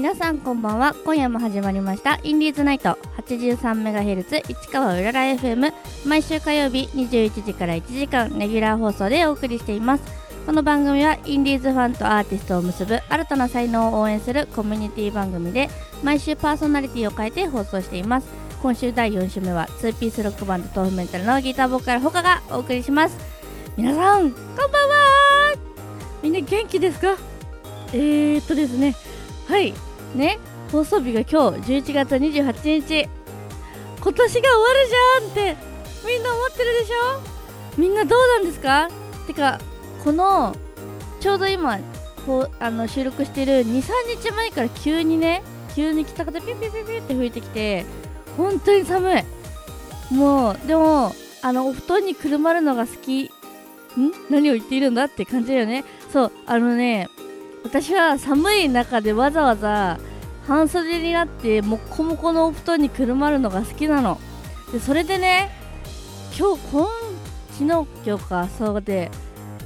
皆さんこんばんは。今夜も始まりました。インディーズナイト 83MHz 市川うらら FM 毎週火曜日21時から1時間レギュラー放送でお送りしています。この番組はインディーズファンとアーティストを結ぶ新たな才能を応援するコミュニティ番組で毎週パーソナリティを変えて放送しています。今週第4週目は2ピースロックバンド豆腐メンタルのギターボーカルほかがお送りします。皆さんこんばんはみんな元気ですか？えー、っとですね。はい。ね。放送日が今日11月28日今年が終わるじゃんってみんな思ってるでしょ？みんなどうなんですか？てかこのちょうど今こうあの収録してる23日前から急にね急に北風ピュピュピュピュって吹いてきて本当に寒い。もうでもあのお布団にくるまるのが好き。ん？何を言っているんだって感じだよね。そうあのね私は寒い中でわざわざ半袖になってもっこもこのお布団にくるまるのが好きなの。でそれでね今日今昨日今日かそうで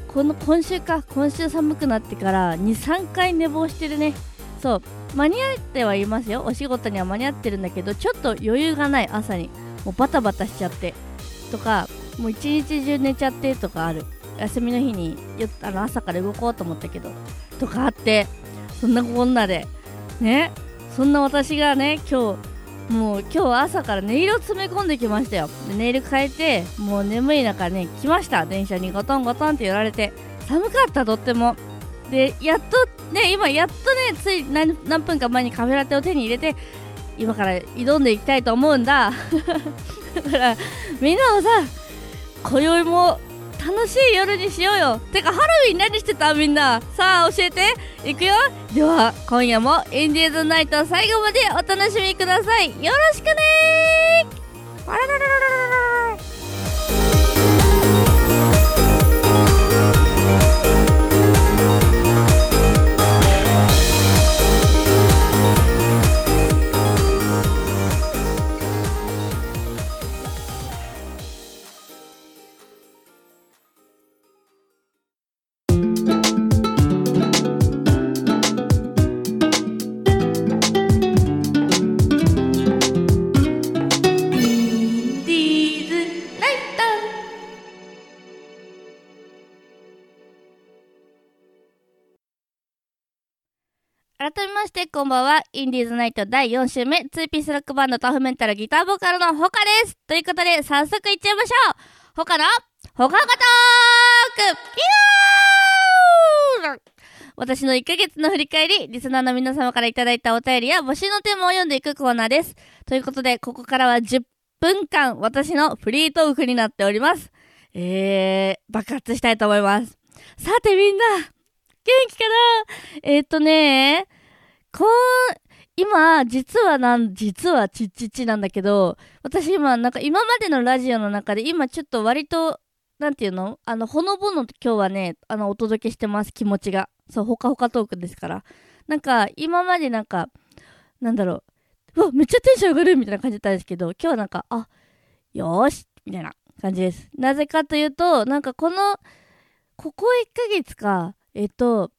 この今週か今週寒くなってから23回寝坊してるね。そう間に合ってはいますよ。お仕事には間に合ってるんだけどちょっと余裕がない朝に。もうバタバタしちゃって。とかもう一日中寝ちゃってとかある。休みの日にあの朝から動こうと思ったけど。とかあってそんなこんなで。ね。そんな私がね今日もう今日は朝から音色詰め込んできましたよ。でネイル変えてもう眠い中ね来ました。電車にゴトンゴトンって寄られて。寒かったとっても。でやっとね今やっとねつい何何分か前にカフェラテを手に入れて今から挑んでいきたいと思うんだ。だからみんなもさ今宵も楽しい夜にしようよ。てかハロウィン何してたみんな。さあ教えて。いくよ。では今夜もインディーズナイト最後までお楽しみください。よろしくねー。あららららららしてこんばんは。インディーズナイト第4週目。2ピースロックバンドタフメンタルギターボーカルのホカです。ということで早速いっちゃいましょう。ホカのホカホカトークイエー。私の1ヶ月の振り返り、リスナーの皆様からいただいたお便りや募集のテーマを読んでいくコーナーです。ということで、ここからは10分間、私のフリートークになっております。えー、爆発したいと思います。さてみんな、元気かな？えー、っとね、こう、今、実はなん、実はちっちっちなんだけど、私今、なんか今までのラジオの中で、今ちょっと割と、なんていうの？あの、ほのぼの今日はね、あの、お届けしてます、気持ちが。そう、ほかほかトークですから。なんか、今までなんか、なんだろう、うわ、めっちゃテンション上がるみたいな感じだったんですけど、今日はなんか、あ、よーしみたいな感じです。なぜかというと、なんかこの、ここ1ヶ月か、えっと、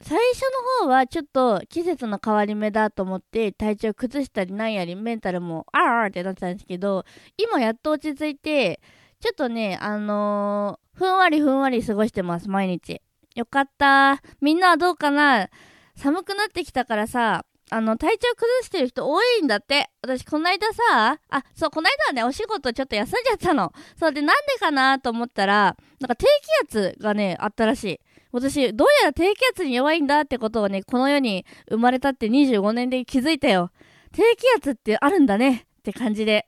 最初の方はちょっと季節の変わり目だと思って体調崩したりなんやりメンタルもあーあーってなってたんですけど今やっと落ち着いてちょっとねあのーふんわりふんわり過ごしてます毎日。よかった。みんなはどうかな？寒くなってきたからさあの体調崩してる人多いんだって。私この間さあそうこの間はねお仕事ちょっと休んじゃったの。そうでなんでかなと思ったらなんか低気圧がねあったらしい。私、どうやら低気圧に弱いんだってことをね、この世に生まれたって25年で気づいたよ。低気圧ってあるんだねって感じで。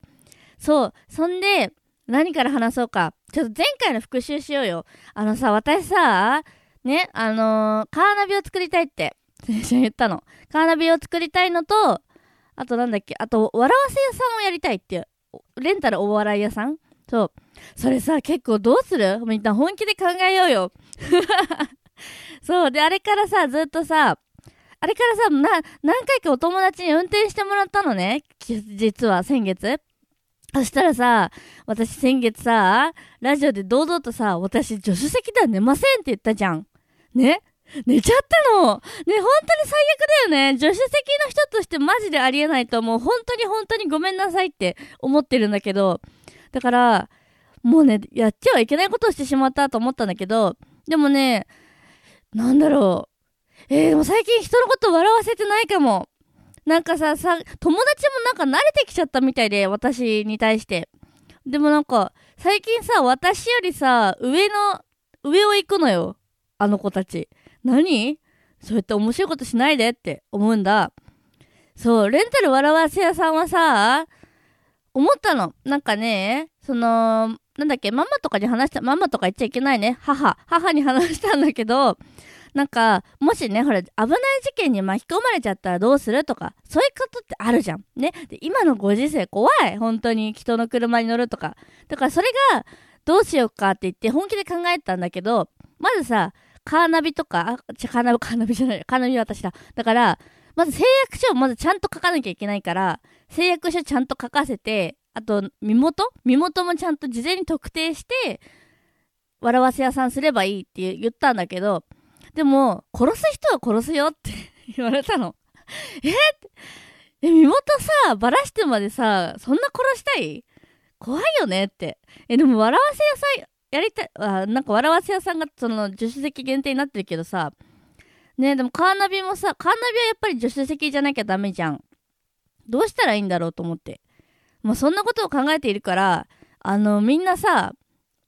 そう。そんで、何から話そうか。ちょっと前回の復習しようよ。あのさ、私さ、ね、あのーカーナビを作りたいって、先週言ったの。カーナビを作りたいのと、あとなんだっけあと笑わせ屋さんをやりたいっていうレンタルお笑い屋さんそうそれさ結構どうする？みんな本気で考えようよ そうであれからさずっとさあれからさな何回かお友達に運転してもらったのね実は先月そしたらさ、私先月さ、ラジオで堂々とさ、私助手席では寝ませんって言ったじゃん。ね？寝ちゃったのね、本当に最悪だよね。助手席の人としてマジでありえないと思う。本当に本当にごめんなさいって思ってるんだけど。だから、もうね、やっちゃはいけないことをしてしまったと思ったんだけど、でもね、なんだろう。えー、でも最近人のこと笑わせてないかも。なんかさ、さ、友達もなんか慣れてきちゃったみたいで、私に対して。でもなんか、最近さ、私よりさ、上の、上を行くのよ。あの子たち。何？そうやって面白いことしないでって思うんだ。そう、レンタル笑わせ屋さんはさ、思ったの。なんかね、その、なんだっけ、ママとかに話した、ママとか言っちゃいけないね。母、母に話したんだけど、なんか、もしね、ほら、危ない事件に巻き込まれちゃったらどうするとか、そういうことってあるじゃん。ね。で、今のご時世怖い。本当に人の車に乗るとか。だからそれが、どうしようかって言って本気で考えたんだけど、まずさ、カーナビとか、あ、ちカーナビ、カーナビじゃない。カーナビは私だ。だから、まず誓約書をまずちゃんと書かなきゃいけないから、誓約書ちゃんと書かせて、あと、身元？身元もちゃんと事前に特定して、笑わせ屋さんすればいいって言ったんだけど、でも、殺す人は殺すよって 言われたの。え？え、身元さ、ばらしてまでさ、そんな殺したい？怖いよねって。え、でも笑わせ屋さんやりたい、あ、なんか笑わせ屋さんがその助手席限定になってるけどさ、ねでもカーナビもさ、カーナビはやっぱり助手席じゃなきゃダメじゃん。どうしたらいいんだろうと思って。もうそんなことを考えているから、あの、みんなさ、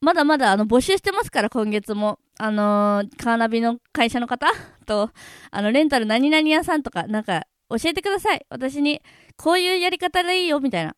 まだまだあの募集してますから、今月も。あのー、カーナビの会社の方？と、あの、レンタル何々屋さんとか、なんか、教えてください。私に、こういうやり方でいいよ、みたいな。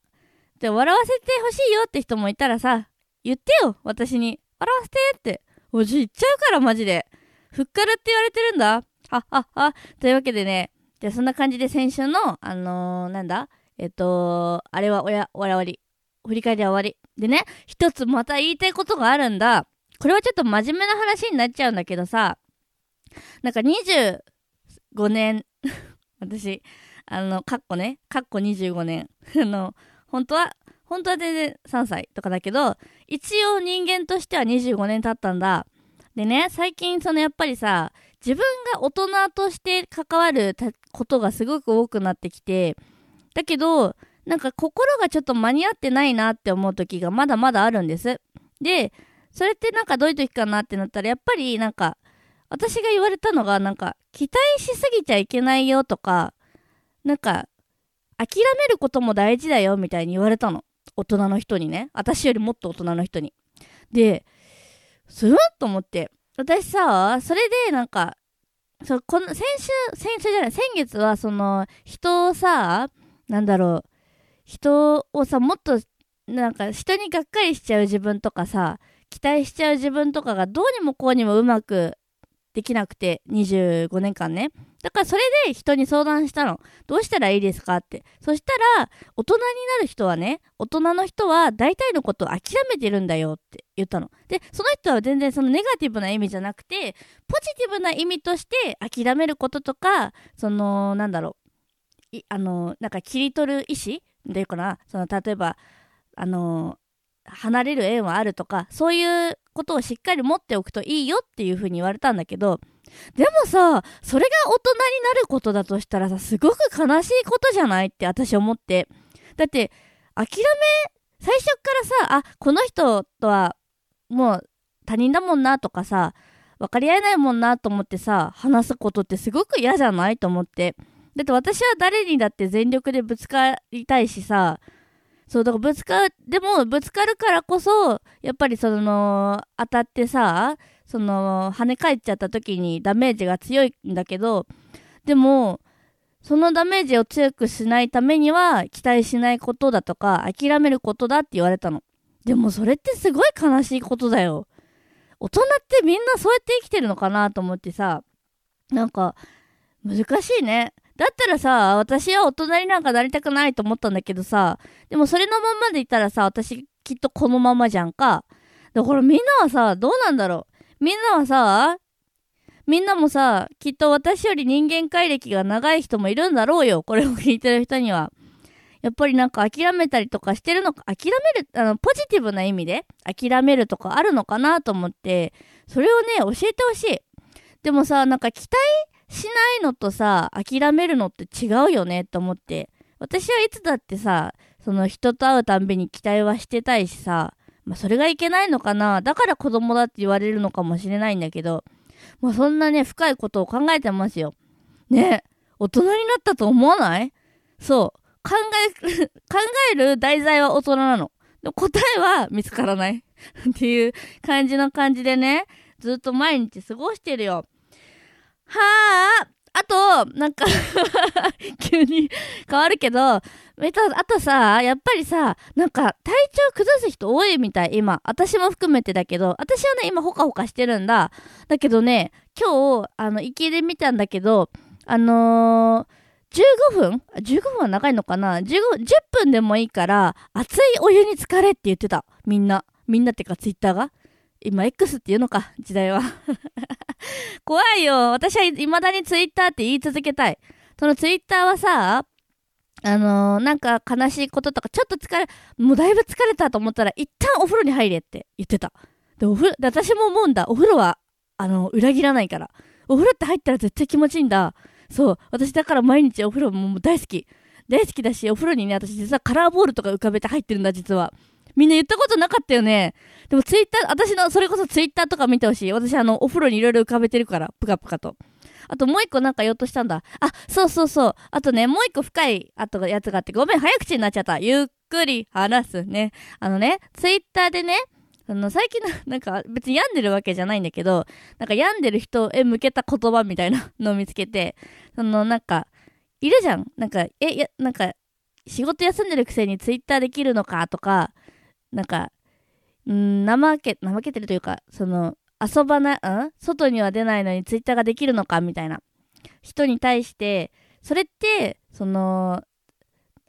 で、笑わせてほしいよって人もいたらさ、言ってよ、私に。笑わせてって。おじ言っちゃうから、マジで。ふっからって言われてるんだ。ははは。というわけでね、じゃあそんな感じで先週の、あのー、なんだ？えっと、あれはおや、終わり。振り返りは終わり。でね、一つまた言いたいことがあるんだ。これはちょっと真面目な話になっちゃうんだけどさ、なんか25年 私、あの、かっこね、かっこ25年。あの、本当は、本当は全然3歳とかだけど、一応人間としては25年経ったんだ。でね、最近そのやっぱりさ、自分が大人として関わることがすごく多くなってきて、だけど、なんか心がちょっと間に合ってないなって思う時がまだまだあるんです。で、それってなんかどういう時かなってなったら、やっぱりなんか、私が言われたのが、なんか、期待しすぎちゃいけないよとか、なんか、諦めることも大事だよみたいに言われたの。大人の人にね。私よりもっと大人の人に。で、すると思って。私さ、それでなんか、そこの先週、先週じゃない、先月はその、人をさ、なんだろう、人をさ、もっと、なんか人にがっかりしちゃう自分とかさ、期待しちゃう自分とかがどうにもこうにもうまくできなくて、25年間ね。だからそれで人に相談したの。どうしたらいいですかって。そしたら、大人になる人はね、大人の人は大体のことを諦めてるんだよって言ったの。で、その人は全然そのネガティブな意味じゃなくて、ポジティブな意味として諦めることとか、その、なんだろうあの、なんか切り取る意思っていうかな、その、例えば、あの、離れる縁はあるとか、そういうことをしっかり持っておくといいよっていうふうに言われたんだけど、でもさ、それが大人になることだとしたらさ、すごく悲しいことじゃないって私思って。だって、諦め、最初からさ、あ、この人とはもう他人だもんなとかさ、分かり合えないもんなと思ってさ、話すことってすごく嫌じゃないと思って。だって私は誰にだって全力でぶつかりたいしさ、そうだからぶつかでもぶつかるからこそやっぱりその当たってさその跳ね返っちゃった時にダメージが強いんだけどでもそのダメージを強くしないためには期待しないことだとか諦めることだって言われたの。でもそれってすごい悲しいことだよ。大人ってみんなそうやって生きてるのかなと思ってさ。なんか難しいね。だったらさ、私は大人になんかなりたくないと思ったんだけどさ、でもそれのままでいたらさ、私きっとこのままじゃんか。だからみんなはさ、どうなんだろう。みんなはさ、みんなもさ、きっと私より人間界歴が長い人もいるんだろうよ。これを聞いてる人には。やっぱりなんか諦めたりとかしてるのか、諦める、あの、ポジティブな意味で諦めるとかあるのかなと思って、それをね、教えてほしい。でもさ、なんか期待しないのとさ、諦めるのって違うよねと思って。私はいつだってさ、その人と会うたんびに期待はしてたいしさ、まあそれがいけないのかな。だから子供だって言われるのかもしれないんだけど、まあそんなね、深いことを考えてますよ。ね大人になったと思わない？そう。考え、考える題材は大人なの。で答えは見つからないっていう感じの感じでね、ずっと毎日過ごしてるよ。はああと、なんか 急に変わるけど、えっと、あとさ、やっぱりさ、なんか体調崩す人多いみたい、今。私も含めてだけど、私はね、今ほかほかしてるんだ。だけどね、今日、あの、行きで見たんだけど、あのー、15分 ?15 分は長いのかな ?15、10分でもいいから、熱いお湯に浸かれって言ってた。みんな。みんなってか、ツイッターが。今 X っていうのか、時代は。怖いよ。私は未だにツイッターって言い続けたい。そのツイッターはさ、あのー、なんか悲しいこととか、ちょっと疲れ、もうだいぶ疲れたと思ったら、一旦お風呂に入れって言ってた。で、お風呂、私も思うんだ。お風呂は、あの、裏切らないから。お風呂って入ったら絶対気持ちいいんだ。そう。私だから毎日お風呂も大好き。大好きだし、お風呂にね、私実はカラーボールとか浮かべて入ってるんだ、実は。みんな言ったことなかったよね。でもツイッター、私の、それこそツイッターとか見てほしい。私あの、お風呂にいろいろ浮かべてるから、ぷかぷかと。あともう一個なんか言おうとしたんだ。あ、そうそうそう。あとね、もう一個深い、あとやつがあって、ごめん、早口になっちゃった。ゆっくり話すね。あのね、ツイッターでね、あの、最近の、なんか別に病んでるわけじゃないんだけど、なんか病んでる人へ向けた言葉みたいなのを見つけて、そのなんか、いるじゃん。なんか、え、や、なんか、仕事休んでるくせにツイッターできるのかとか、なんか、ん怠け、怠けてるというか、その、遊ばな、ん？外には出ないのにツイッターができるのかみたいな。人に対して、それって、その、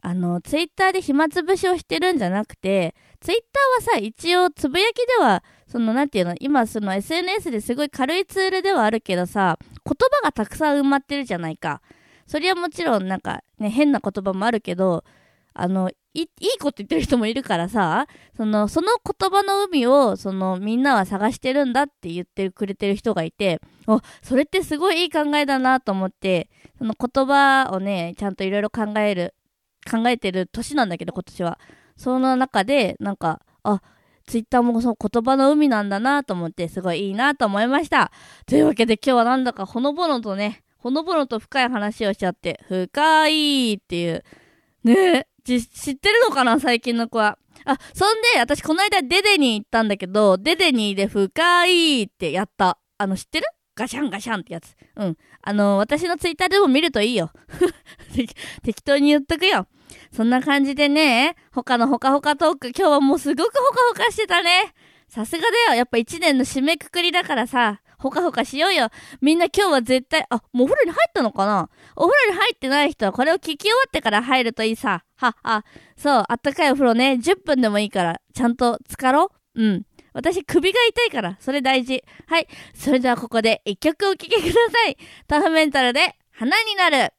あの、ツイッターで暇つぶしをしてるんじゃなくて、ツイッターはさ、一応つぶやきでは、その、なんていうの、今、その SNS ですごい軽いツールではあるけどさ、言葉がたくさん埋まってるじゃないか。それはもちろん、なんか、ね、変な言葉もあるけど、あの、いいこと言ってる人もいるからさ、その、その言葉の海を、その、みんなは探してるんだって言ってくれてる人がいて、お、それってすごいいい考えだなと思って、その言葉をね、ちゃんといろいろ考える、考えてる年なんだけど、今年は。その中で、なんか、あ、ツイッターもその言葉の海なんだなと思って、すごいいいなと思いました。というわけで今日はなんだかほのぼのとね、ほのぼのと深い話をしちゃって、深いっていう、ね知ってるのかな最近の子は。あ、そんで、私この間デデに行ったんだけど、デデニーで深いってやった。あの、知ってる？ガシャンガシャンってやつ。うん。あの、私のツイッターでも見るといいよ。適当に言っとくよ。そんな感じでね、他のほかほかトーク、今日はもうすごくほかほかしてたね。さすがだよ。やっぱ一年の締めくくりだからさ、ほかほかしようよ。みんな今日は絶対、あ、もうお風呂に入ったのかな？お風呂に入ってない人はこれを聞き終わってから入るといいさ。は、あ、そう、あったかいお風呂ね、10分でもいいから、ちゃんと浸かろう。うん。私、首が痛いから、それ大事。はい。それではここで一曲お聴きください。タフメンタルで、花になる。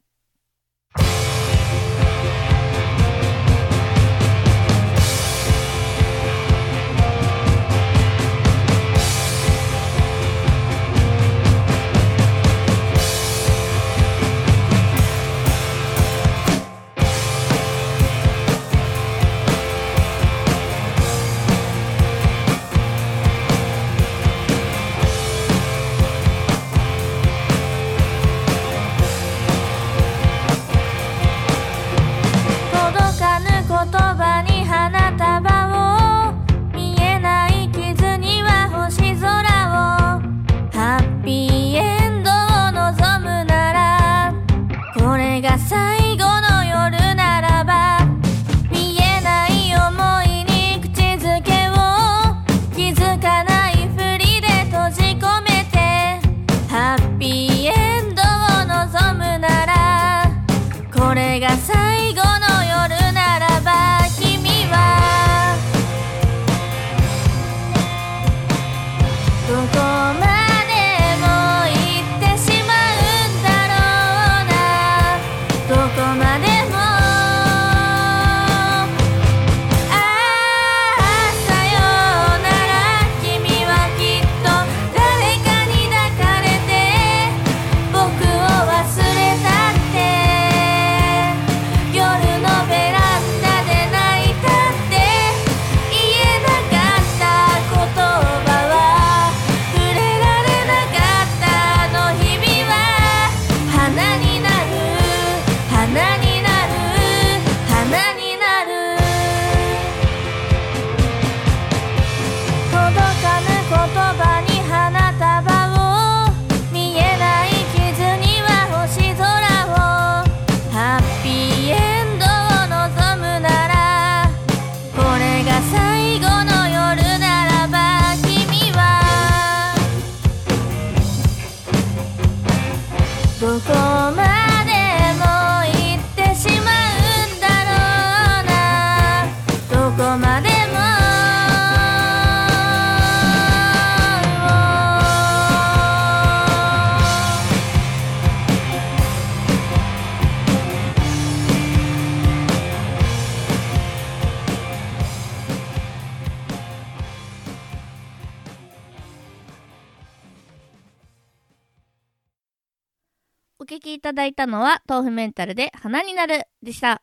のは、豆腐メンタルで花になるでした。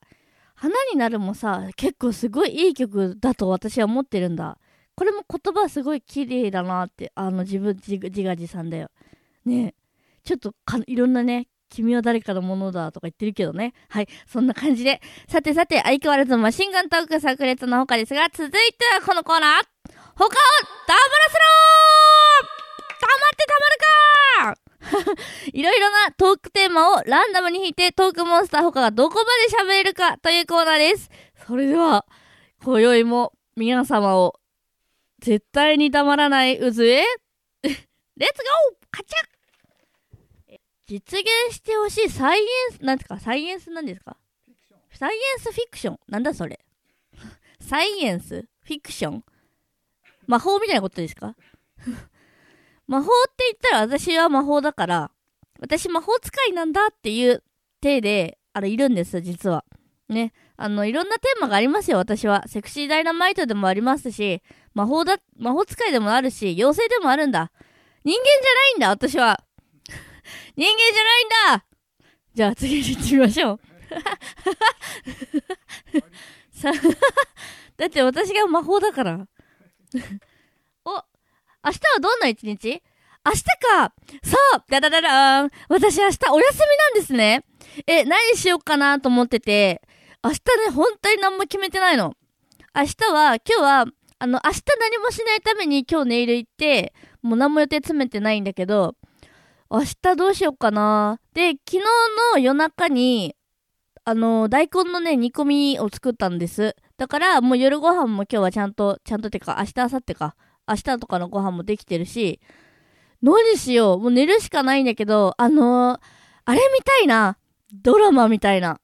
花になるもさ、結構すごいいい曲だと私は思ってるんだ。これも言葉すごい綺麗だなって、あの自分自画自賛だよ。ねちょっとかいろんなね、君は誰かのものだとか言ってるけどね。はい、そんな感じで。さてさて、相変わらずマシンガントーク炸裂の他ですが、続いてはこのコーナー。他をダブらせろー黙ってたまるか いろいろなトークテーマをランダムに引いてトークモンスター他がどこまで喋れるかというコーナーです。それでは、今宵も皆様を絶対に黙らない渦へ、レッツゴーカチャ実現してほしいサイエンス、なんですか？サイエンスなんですか？サイエンスフィクション？なんだそれ？サイエンスフィクション？魔法みたいなことですか？魔法って言ったら私は魔法だから、私魔法使いなんだっていう体で、あれいるんです、実は。ね。あの、いろんなテーマがありますよ、私は。セクシーダイナマイトでもありますし、魔法だ、魔法使いでもあるし、妖精でもあるんだ。人間じゃないんだ、私は。人間じゃないんだじゃあ次に行ってみましょう。さ、だって私が魔法だから。明日はどんな一日？明日かそうダダダダーン私明日お休みなんですね。え、何しようかなと思ってて、明日ね、本当に何も決めてないの。明日は、今日は、あの、明日何もしないために今日ネイル行って、もう何も予定詰めてないんだけど、明日どうしようかな。で、昨日の夜中に、あの、大根のね、煮込みを作ったんです。だから、もう夜ご飯も今日はちゃんと、ちゃんとてか、明日、明後日か。明日とかのご飯もできてるし、何しよう。もう寝るしかないんだけど、あのーあれみたいな。ドラマみたいな。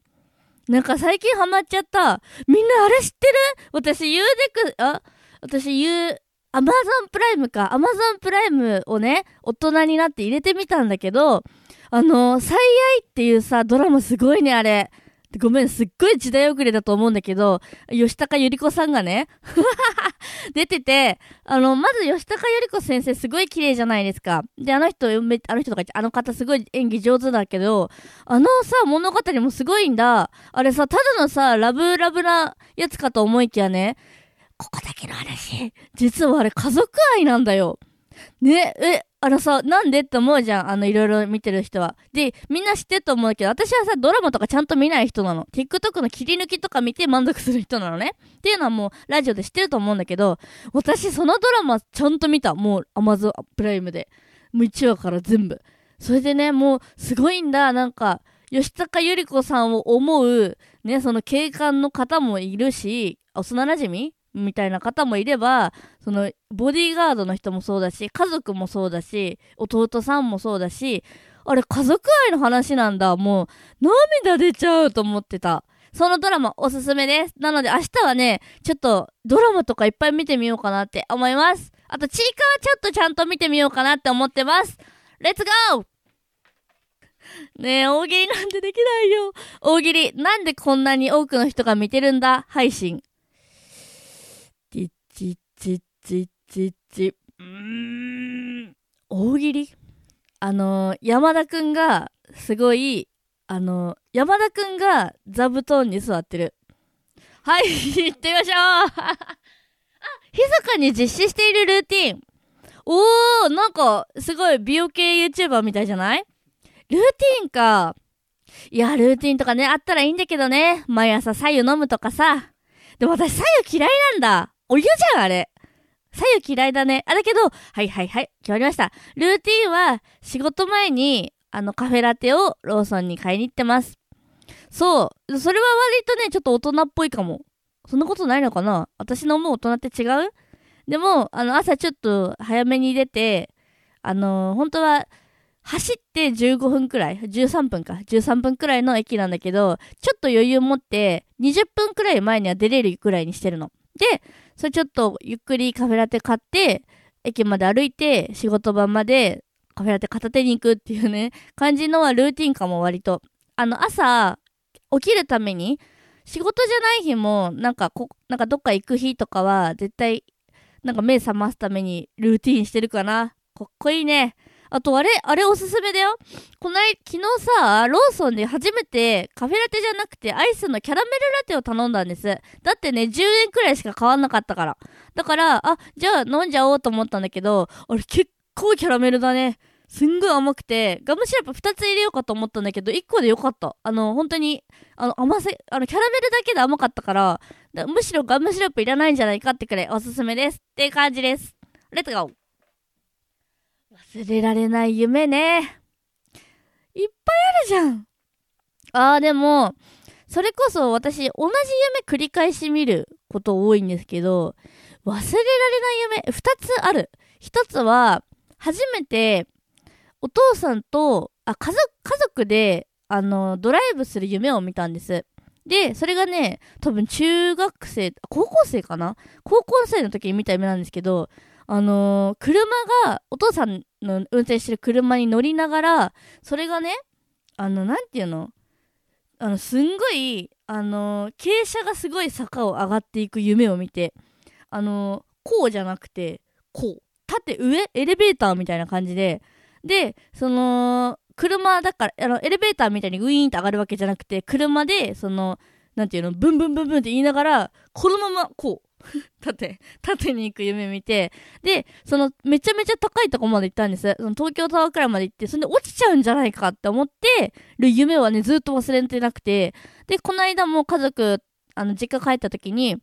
なんか最近ハマっちゃった。みんなあれ知ってる？私、ユーデク、あ？私、ユー、アマゾンプライムか。アマゾンプライムをね、大人になって入れてみたんだけど、あのー最愛っていうさ、ドラマすごいね、あれ。ごめん、すっごい時代遅れだと思うんだけど、吉高由里子さんがね、出てて、あの、まず吉高由里子先生すごい綺麗じゃないですか。で、あの人、めあの人とか、あの方すごい演技上手だけど、あのさ、物語もすごいんだ。あれさ、ただのさ、ラブラブなやつかと思いきやね、ここだけの話、実はあれ家族愛なんだよ。ね、え、あのさ、なんでって思うじゃん。あの、いろいろ見てる人は。で、みんな知ってると思うけど、私はさ、ドラマとかちゃんと見ない人なの。TikTok の切り抜きとか見て満足する人なのね。っていうのはもう、ラジオで知ってると思うんだけど、私、そのドラマちゃんと見た。もう、Amazon プライムで。もう1話から全部。それでね、もう、すごいんだ。なんか、吉高由里子さんを思う、ね、その警官の方もいるし、幼馴染みたいな方もいれば、その、ボディーガードの人もそうだし、家族もそうだし、弟さんもそうだし、あれ、家族愛の話なんだ。もう、涙出ちゃうと思ってた。そのドラマおすすめです。なので明日はね、ちょっとドラマとかいっぱい見てみようかなって思います。あと、チーカーちょっとちゃんと見てみようかなって思ってます。レッツゴーねえ、大喜利なんてできないよ。大喜利、なんでこんなに多くの人が見てるんだ？配信。ちっちち。うーん。大喜利？あの、山田くんが、すごい、あの、山田くんが座布団に座ってる。はい、行ってみましょうあ、密かに実施しているルーティン。おー、なんか、すごい美容系 YouTuber みたいじゃない？ルーティンか。いや、ルーティンとかね、あったらいいんだけどね。毎朝左右飲むとかさ。でも私左右嫌いなんだ。お湯じゃん、あれ。左右嫌いだね。あ、だけど、はいはいはい、決まりました。ルーティンは、仕事前に、あの、カフェラテをローソンに買いに行ってます。そう。それは割とね、ちょっと大人っぽいかも。そんなことないのかな？私の思う大人って違う？でも、あの、朝ちょっと早めに出て、あの本当は、走って15分くらい、13分か、13分くらいの駅なんだけど、ちょっと余裕持って、20分くらい前には出れるくらいにしてるの。で、それちょっとゆっくりカフェラテ買って、駅まで歩いて、仕事場までカフェラテ片手に行くっていうね、感じのはルーティンかも割と。あの、朝、起きるために、仕事じゃない日も、なんかこ、なんかどっか行く日とかは、絶対、なんか目覚ますためにルーティンしてるかな。かっこいいね。あとあれ、あれおすすめだよ。こない、昨日さ、ローソンで初めてカフェラテじゃなくてアイスのキャラメルラテを頼んだんです。だってね、10円くらいしか変わんなかったから。だから、あ、じゃあ飲んじゃおうと思ったんだけど、あれ結構キャラメルだね。すんごい甘くて、ガムシロップ2つ入れようかと思ったんだけど、1個でよかった。あの、本当に、あの、甘さ、あの、キャラメルだけで甘かったから、むしろガムシロップいらないんじゃないかってくらいおすすめです。って感じです。レッツゴー忘れられない夢ね。いっぱいあるじゃん。あー、でも、それこそ私、同じ夢繰り返し見ること多いんですけど、忘れられない夢、二つある。一つは、初めて、お父さんと、あ、家族、家族で、あの、ドライブする夢を見たんです。で、それがね、多分中学生、高校生かな？高校生の時に見た夢なんですけど、あのー車が、お父さんの運転してる車に乗りながら、それがね、あの、なんていうの？あの、すんごい、あの傾斜がすごい坂を上がっていく夢を見て、あのこうじゃなくて、こう。縦上エレベーターみたいな感じで、で、その、車だから、あの、エレベーターみたいにウィーンって上がるわけじゃなくて、車で、その、なんていうの、ブンブンブンブンって言いながら、このまま、こう、縦、縦に行く夢見て、で、その、めちゃめちゃ高いとこまで行ったんです。その東京タワーくらいまで行って、それで落ちちゃうんじゃないかって思ってる夢はね、ずっと忘れてなくて、で、この間も家族、あの、実家帰った時に、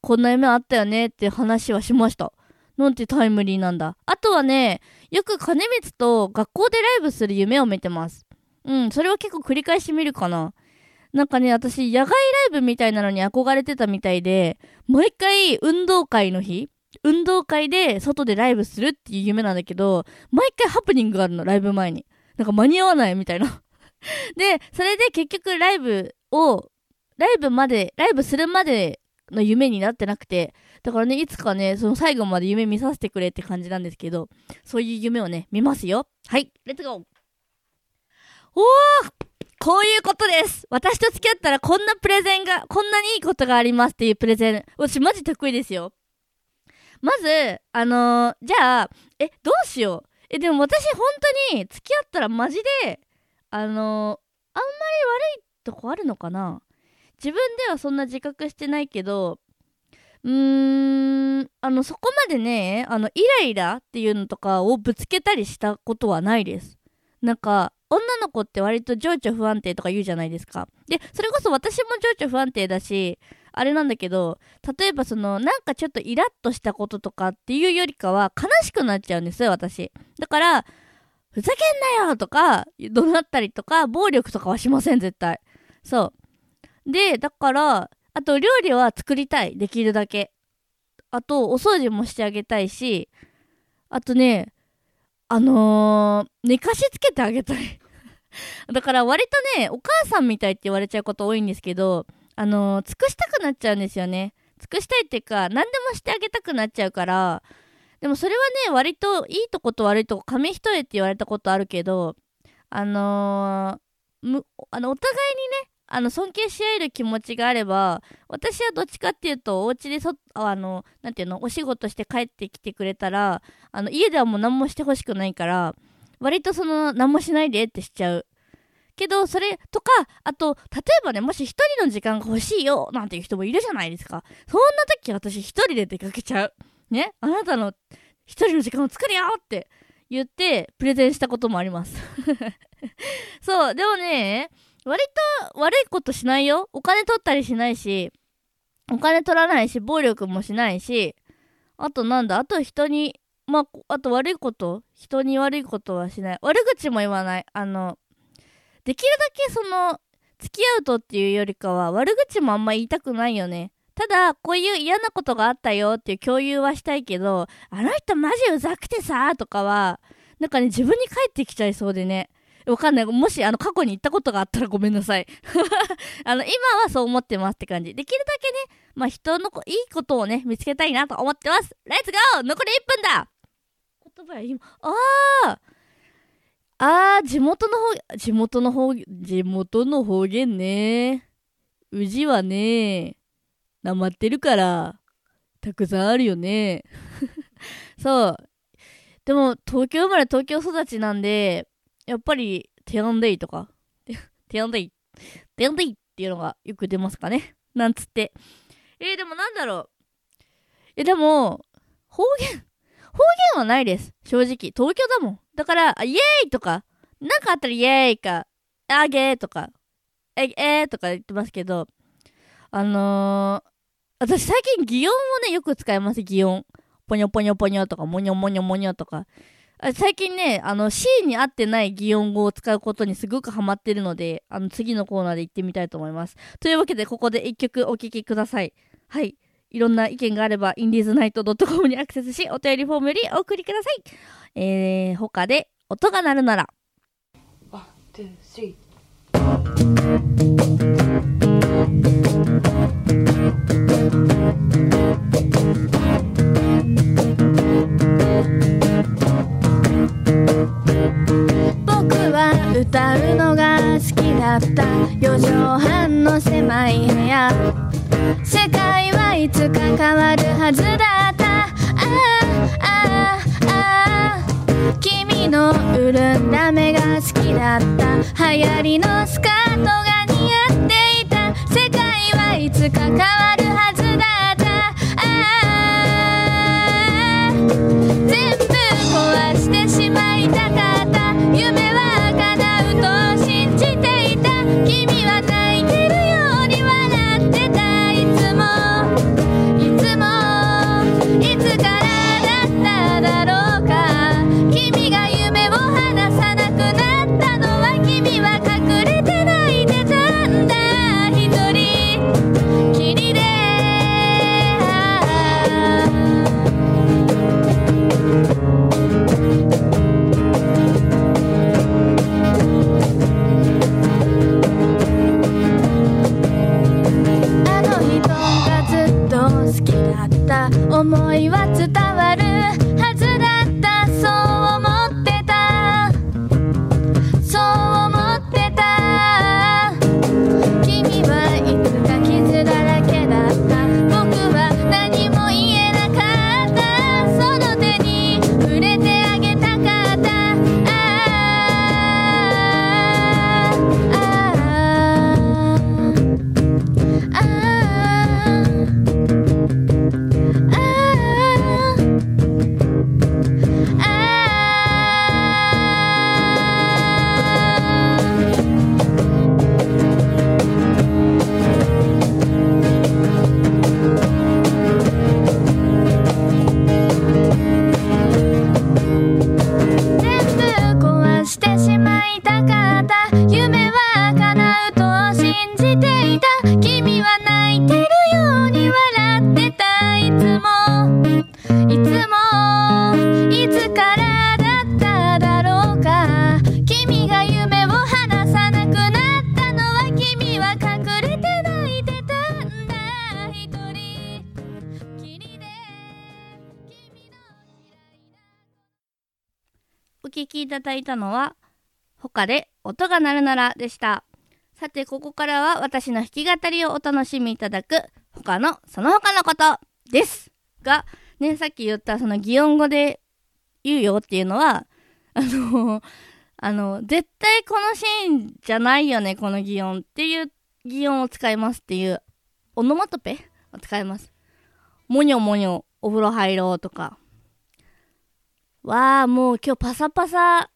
こんな夢あったよねって話はしました。なんてタイムリーなんだ。あとはね、よく金光と学校でライブする夢を見てます。うん、それは結構繰り返し見るかな。なんかね、私、野外ライブみたいなのに憧れてたみたいで、毎回運動会の日、運動会で外でライブするっていう夢なんだけど、毎回ハプニングがあるの、ライブ前に。なんか間に合わないみたいな。で、それで結局ライブを、ライブまで、ライブするまでの夢になってなくて、だからね、いつかね、その最後まで夢見させてくれって感じなんですけど、そういう夢をね、見ますよ。はい、レッツゴーおーこういうことです私と付き合ったらこんなプレゼンが、こんなにいいことがありますっていうプレゼン。私マジ得意ですよ。まず、あのーじゃあ、え、どうしよう。え、でも私本当に付き合ったらマジで、あのーあんまり悪いとこあるのかな自分ではそんな自覚してないけど、うーん、あの、そこまでね、あの、イライラっていうのとかをぶつけたりしたことはないです。なんか、女の子って割と情緒不安定とか言うじゃないですか。で、それこそ私も情緒不安定だし、あれなんだけど、例えばその、なんかちょっとイラッとしたこととかっていうよりかは悲しくなっちゃうんですよ、私。だから、ふざけんなよとか、怒鳴ったりとか、暴力とかはしません、絶対。そう。で、だから、あと料理は作りたい、できるだけ。あと、お掃除もしてあげたいし、あとね、あのー、寝かしつけてあげたい。だから割とね、お母さんみたいって言われちゃうこと多いんですけど、あのー、尽くしたくなっちゃうんですよね。尽くしたいっていうか、何でもしてあげたくなっちゃうから、でもそれはね、割といいとこと悪いとこ、紙一重って言われたことあるけど、あのーむ、あの、お互いにね、あの、尊敬し合える気持ちがあれば、私はどっちかっていうと、お家でそ、あの、なんていうの、お仕事して帰ってきてくれたら、あの、家ではもう何もしてほしくないから、割とその、何もしないでってしちゃう。けど、それとか、あと、例えばね、もし一人の時間が欲しいよ、なんていう人もいるじゃないですか。そんな時私一人で出かけちゃう。ね？あなたの一人の時間を作るよって言って、プレゼンしたこともあります。そう、でもね、割と悪いことしないよ。お金取ったりしないし、お金取らないし、暴力もしないし、あとなんだ、あと人に、まあ、あと悪いこと人に悪いことはしない。悪口も言わない。あの、できるだけその、付き合うとっていうよりかは、悪口もあんま言いたくないよね。ただ、こういう嫌なことがあったよっていう共有はしたいけど、あの人マジうざくてさとかは、なんかね、自分に返ってきちゃいそうでね。わかんない。もし、あの、過去に言ったことがあったらごめんなさい。あの、今はそう思ってますって感じ。できるだけね、まあ、人のこいいことをね、見つけたいなと思ってます。レッツゴー残り1分だ言葉や今、あーあー、地元の方、地元の方、地元の方言ね。うじはね、なまってるから、たくさんあるよね。そう。でも東京生まれ東京育ちなんでやっぱりテアンデイとか？テアンデイテアンデイっていうのがよく出ますかね？なんつって。えー、でもなんだろう？えでも方言方言はないです。正直。東京だもん。だからイエーイとかなんかあったらイエーイかあげーとかええー、とか言ってますけどあのー、私最近擬音をねよく使います。擬音。ぽにょぽにょぽにょとか、もにょもにょもにょとか。最近ね、あの C に合ってない擬音語を使うことにすごくハマってるので、あの次のコーナーで行ってみたいと思います。というわけで、ここで一曲お聴きください。はい。いろんな意見があれば、インディーズナイト.com にアクセスし、お便りフォームよりお送りください。えー、他で、音が鳴るなら。 one、two、three 僕歌うのが好きだった。4畳半の狭い部屋。世界はいつか変わるはずだった。ああああ君の潤んだ目が好きだった。流行りのスカートが似合っていた。世界はいつか変わるはずだった。ああ。全部壊してしまいたかった。夢お聞きいただいたのは、他で音が鳴るならでした。さて、ここからは私の弾き語りをお楽しみいただく、他のその他のことです。が、ね、さっき言ったその擬音語で言うよっていうのは、あの、あの、絶対このシーンじゃないよね、この擬音っていう擬音を使いますっていう、オノマトペを使います。もにょもにょ、お風呂入ろうとか、わあ、もう今日パサパサ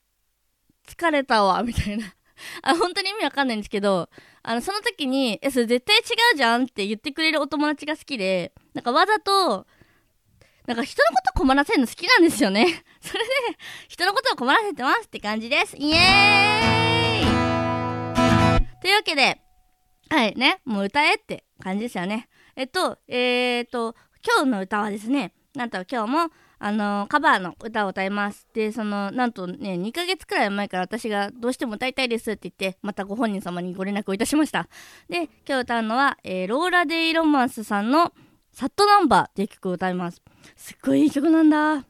疲れたわ、みたいな。あ、本当に意味わかんないんですけど、あの、その時に、え、それ絶対違うじゃんって言ってくれるお友達が好きで、なんかわざと、なんか人のこと困らせるの好きなんですよね。それで、人のことを困らせてますって感じです。イエーイというわけで、はいね、もう歌えって感じですよね。えっと、えー、っと、今日の歌はですね、なんと今日も、あのカバーの歌を歌います。で、その、なんとね、2ヶ月くらい前から私がどうしても歌いたいですって言って、またご本人様にご連絡をいたしました。で、今日歌うのは、えーローラ・デイ・ロマンスさんの、サットナンバーっていう曲を歌います。すっごいいい曲なんだ。ちょ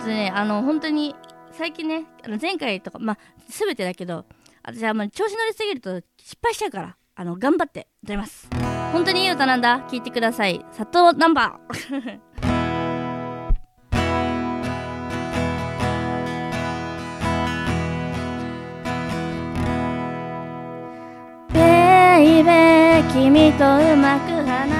っとね、あの、本当に、最近ね、あの前回とか、まあ、すべてだけど、私はあんまり調子乗りすぎると失敗しちゃうから、あの、頑張って歌います。本当にいい歌なんだ。聴いてください。サットナンバー。君とうまく話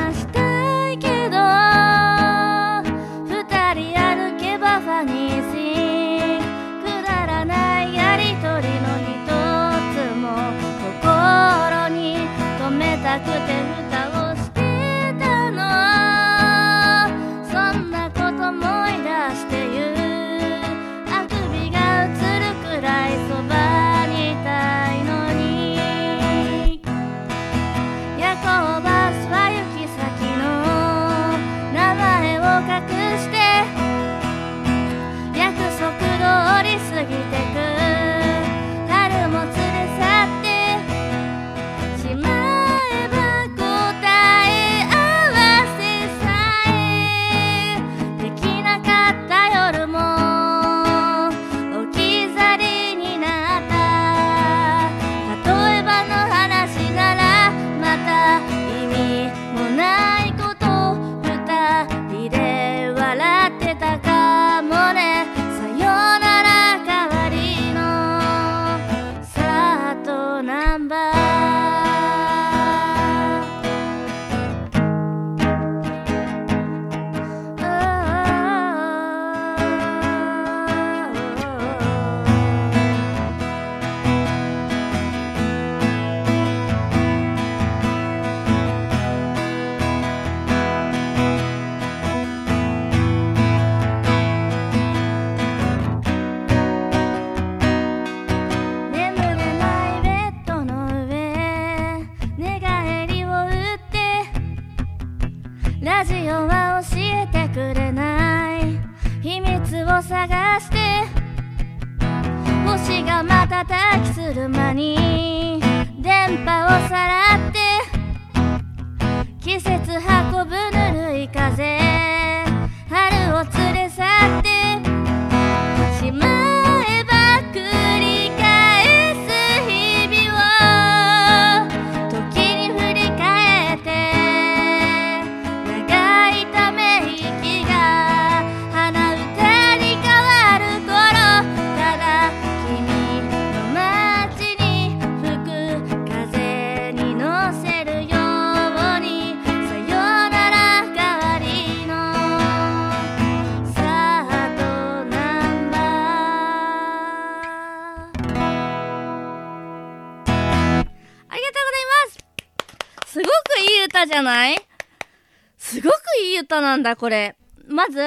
んだこれ。まず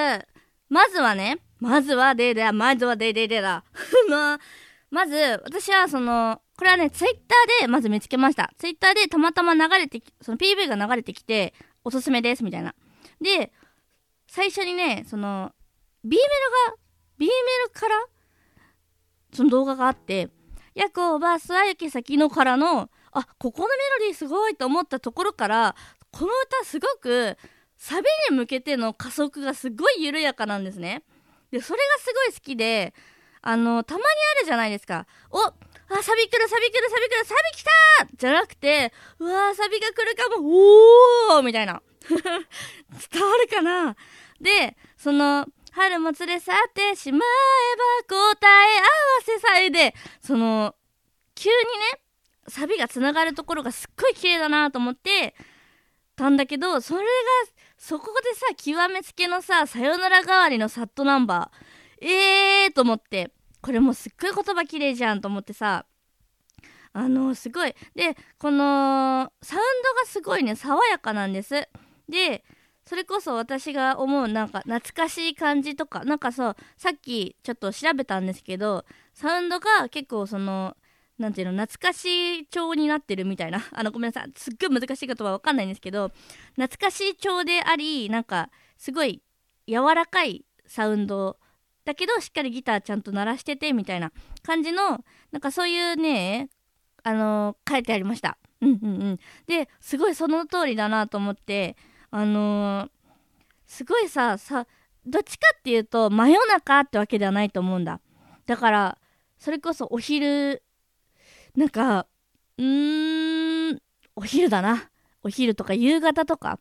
まずはねまずはでだまずはでででだ。まあまず私はそのこれはねツイッターでまず見つけました。ツイッターでたまたま流れてその PV が流れてきておすすめですみたいな。で最初にねその B メロが B メロからその動画があって夜行バスは行き先のからのあここのメロディーすごいと思ったところからこの歌すごくサビに向けての加速がすごい緩やかなんですね。でそれがすごい好きであのたまにあるじゃないですか。おあサビ来るサビ来るサビ来るサビ来た!じゃなくてうわーサビが来るかもおーみたいな。伝わるかな?でその春も連れ去ってしまえば答え合わせさえでその急にねサビがつながるところがすっごい綺麗だなと思ってたんだけどそれがそこでさ極めつけのささよなら代わりのサットナンバー。えーと思って。これもうすっごい言葉綺麗じゃんと思ってさ。あのすごい。でこのサウンドがすごいね爽やかなんです。でそれこそ私が思うなんか懐かしい感じとか。なんかそうさっきちょっと調べたんですけどサウンドが結構そのなんていうの懐かしい調になってるみたいな。あのごめんなさい。すっごい難しい言葉わかんないんですけど懐かしい調でありなんかすごい柔らかいサウンドだけどしっかりギターちゃんと鳴らしててみたいな感じのなんかそういうねあの書いてありました。うんうんうん。ですごいその通りだなと思ってあのーすごいささどっちかっていうと真夜中ってわけではないと思うんだ。だからそれこそお昼なんかうーんお昼だな。お昼とか夕方とか。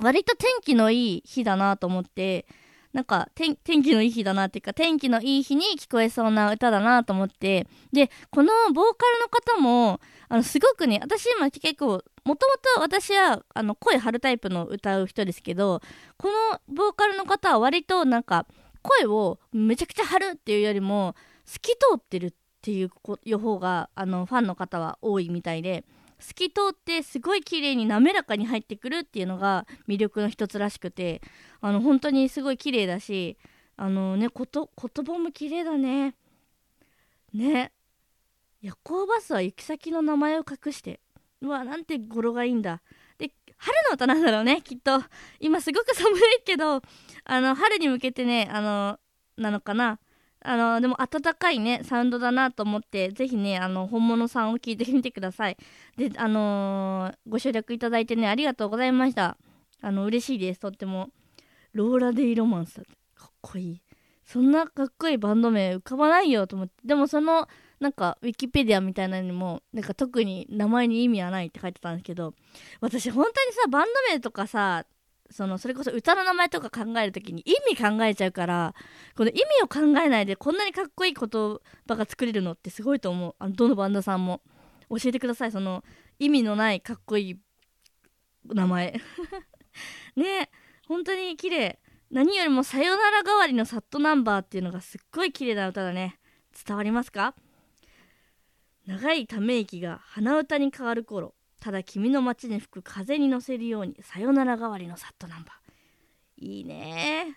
割と天気のいい日だなと思ってなんか天気のいい日だなっていうか天気のいい日に聞こえそうな歌だなと思って。でこのボーカルの方もあのすごくね私今結構もともと私はあの声張るタイプの歌う人ですけどこのボーカルの方は割となんか声をめちゃくちゃ張るっていうよりも透き通ってるっていう予報があのファンの方は多いみたいで透き通ってすごい綺麗に滑らかに入ってくるっていうのが魅力の一つらしくてあの本当にすごい綺麗だしあのねこと言葉も綺麗だね。ね。夜行バスは行き先の名前を隠してうわなんて語呂がいいんだ。で春の歌なんだろうねきっと。今すごく寒いけどあの春に向けてねあのなのかな。あのでも温かいねサウンドだなと思ってぜひねあの本物さんを聞いてみてください。であのー、ご省略いただいてねありがとうございました。あの嬉しいです。とっても。ローラ・デイ・ロマンスかっこいい。そんなかっこいいバンド名浮かばないよと思って。でもそのなんかウィキペディアみたいなのにもなんか特に名前に意味はないって書いてたんですけど。私本当にさバンド名とかさそのそれこそ歌の名前とか考える時に意味考えちゃうからこの意味を考えないでこんなにかっこいい言葉が作れるのってすごいと思う。あのどのバンドさんも。教えてください。その意味のないかっこいい名前。ね。本当に綺麗。何よりもさよなら代わりのサットナンバーっていうのがすっごい綺麗な歌だね。伝わりますか？長いため息が鼻歌に変わる頃。ただ君の街に吹く風に乗せるようにさよなら代わりのサットナンバー。いいね。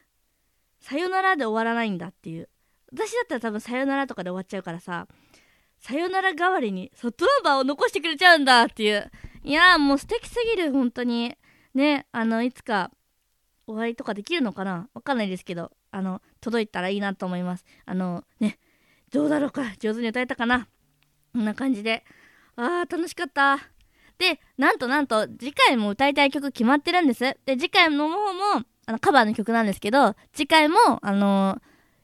さよならで終わらないんだっていう。私だったら多分さよならとかで終わっちゃうからささよなら代わりにサットナンバーを残してくれちゃうんだっていう。いやもう素敵すぎる本当に。ねあのいつかお会いとかできるのかな？わかんないですけどあの届いたらいいなと思います。あのねどうだろうか上手に歌えたかな？こんな感じで。あー楽しかった。で、なんとなんと、次回も歌いたい曲決まってるんです。で、次回の方も、あの、カバーの曲なんですけど、次回も、あのー、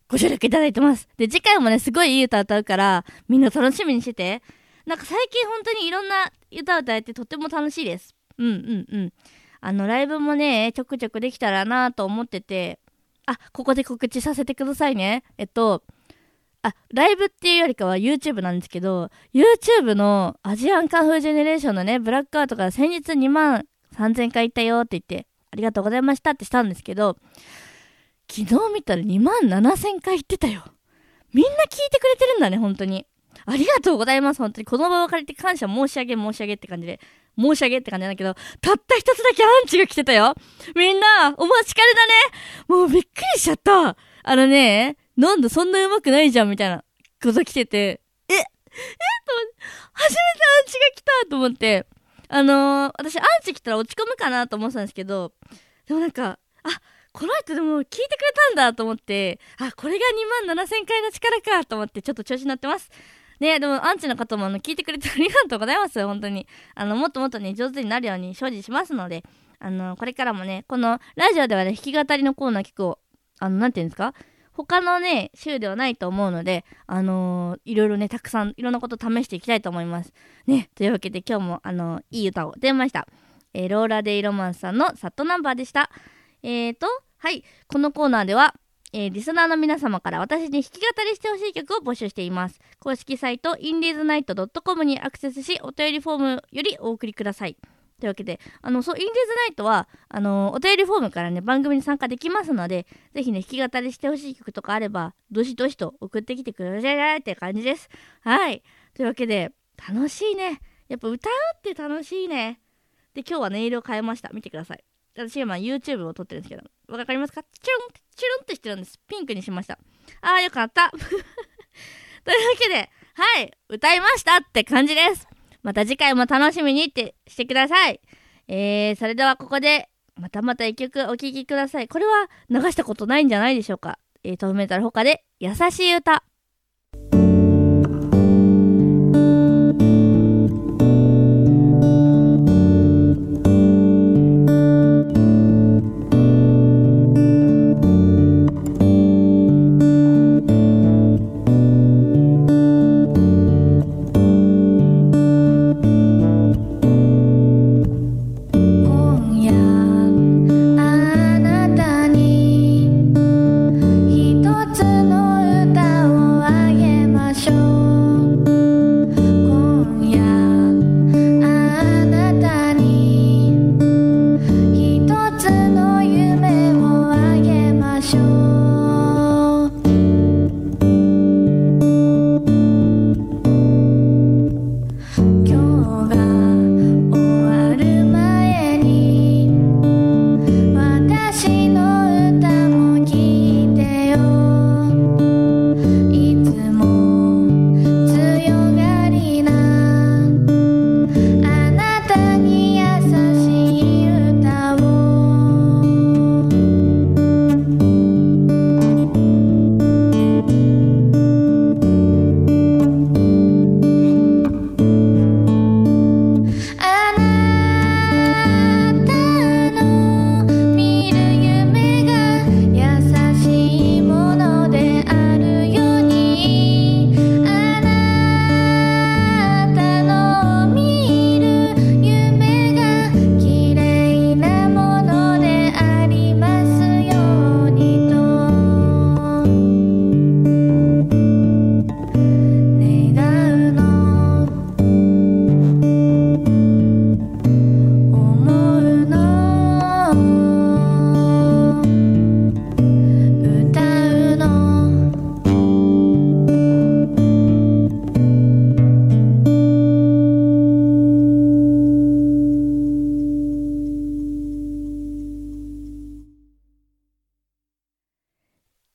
ご協力いただいてます。で、次回もね、すごいいい歌歌うから、みんな楽しみにしてて。なんか最近本当にいろんな歌歌えてとっても楽しいです。うんうんうん。あの、ライブもね、ちょくちょくできたらなと思ってて、あ、ここで告知させてくださいね。えっと、あ、ライブっていうよりかは YouTube なんですけど、YouTube のアジアンカンフージェネレーションのね、ブラックアウトから先日2万3000回行ったよって言って、ありがとうございましたってしたんですけど、昨日見たら2万7000回行ってたよ。みんな聞いてくれてるんだね、本当に。ありがとうございます、本当に。この場を借りて感謝申し上げ申し上げって感じで、申し上げって感じなんだけど、たった一つだけアンチが来てたよ。みんな、お待ちかねだね。もうびっくりしちゃった。あのね、なんだそんな上手くないじゃんみたいなこと来てて、ええと初めてアンチが来たと思って、あのー、私アンチ来たら落ち込むかなと思ってたんですけど、でもなんか、あ、この人でも聞いてくれたんだと思って、あ、これが2万7000回の力かと思ってちょっと調子になってます。ねでもアンチの方もあの聞いてくれてありがとうございます。本当に。あの、もっともっとね、上手になるように精進しますので、あの、これからもね、このラジオではね、弾き語りのコーナー結構、あの、なんていうんですか？他のね、週ではないと思うので、あのー、いろいろね、たくさんいろんなこと試していきたいと思います。ね、というわけで今日も、あのー、いい歌を出ました。えー、ローラ・デイ・ロマンスさんのサットナンバーでした。えーと、はい、このコーナーでは、えー、リスナーの皆様から私に弾き語りしてほしい曲を募集しています。公式サイト、インディーズナイト .com にアクセスし、お便りフォームよりお送りください。というわけで、あの、そう、インディーズナイトは、あの、お便りフォームからね、番組に参加できますので、ぜひね、弾き語りしてほしい曲とかあれば、どしどしと送ってきてくださいって感じです。はい。というわけで、楽しいね。やっぱ歌うって楽しいね。で、今日はネイルを変えました。見てください。私今 YouTube を撮ってるんですけど、わかりますか？チュルン、チュルンってしてるんです。ピンクにしました。あーよかった。というわけで、はい、歌いましたって感じです。また次回も楽しみにってしてください。えー、それではここで、またまた一曲お聴きください。これは流したことないんじゃないでしょうか。えー、トーメタル他で、優しい歌。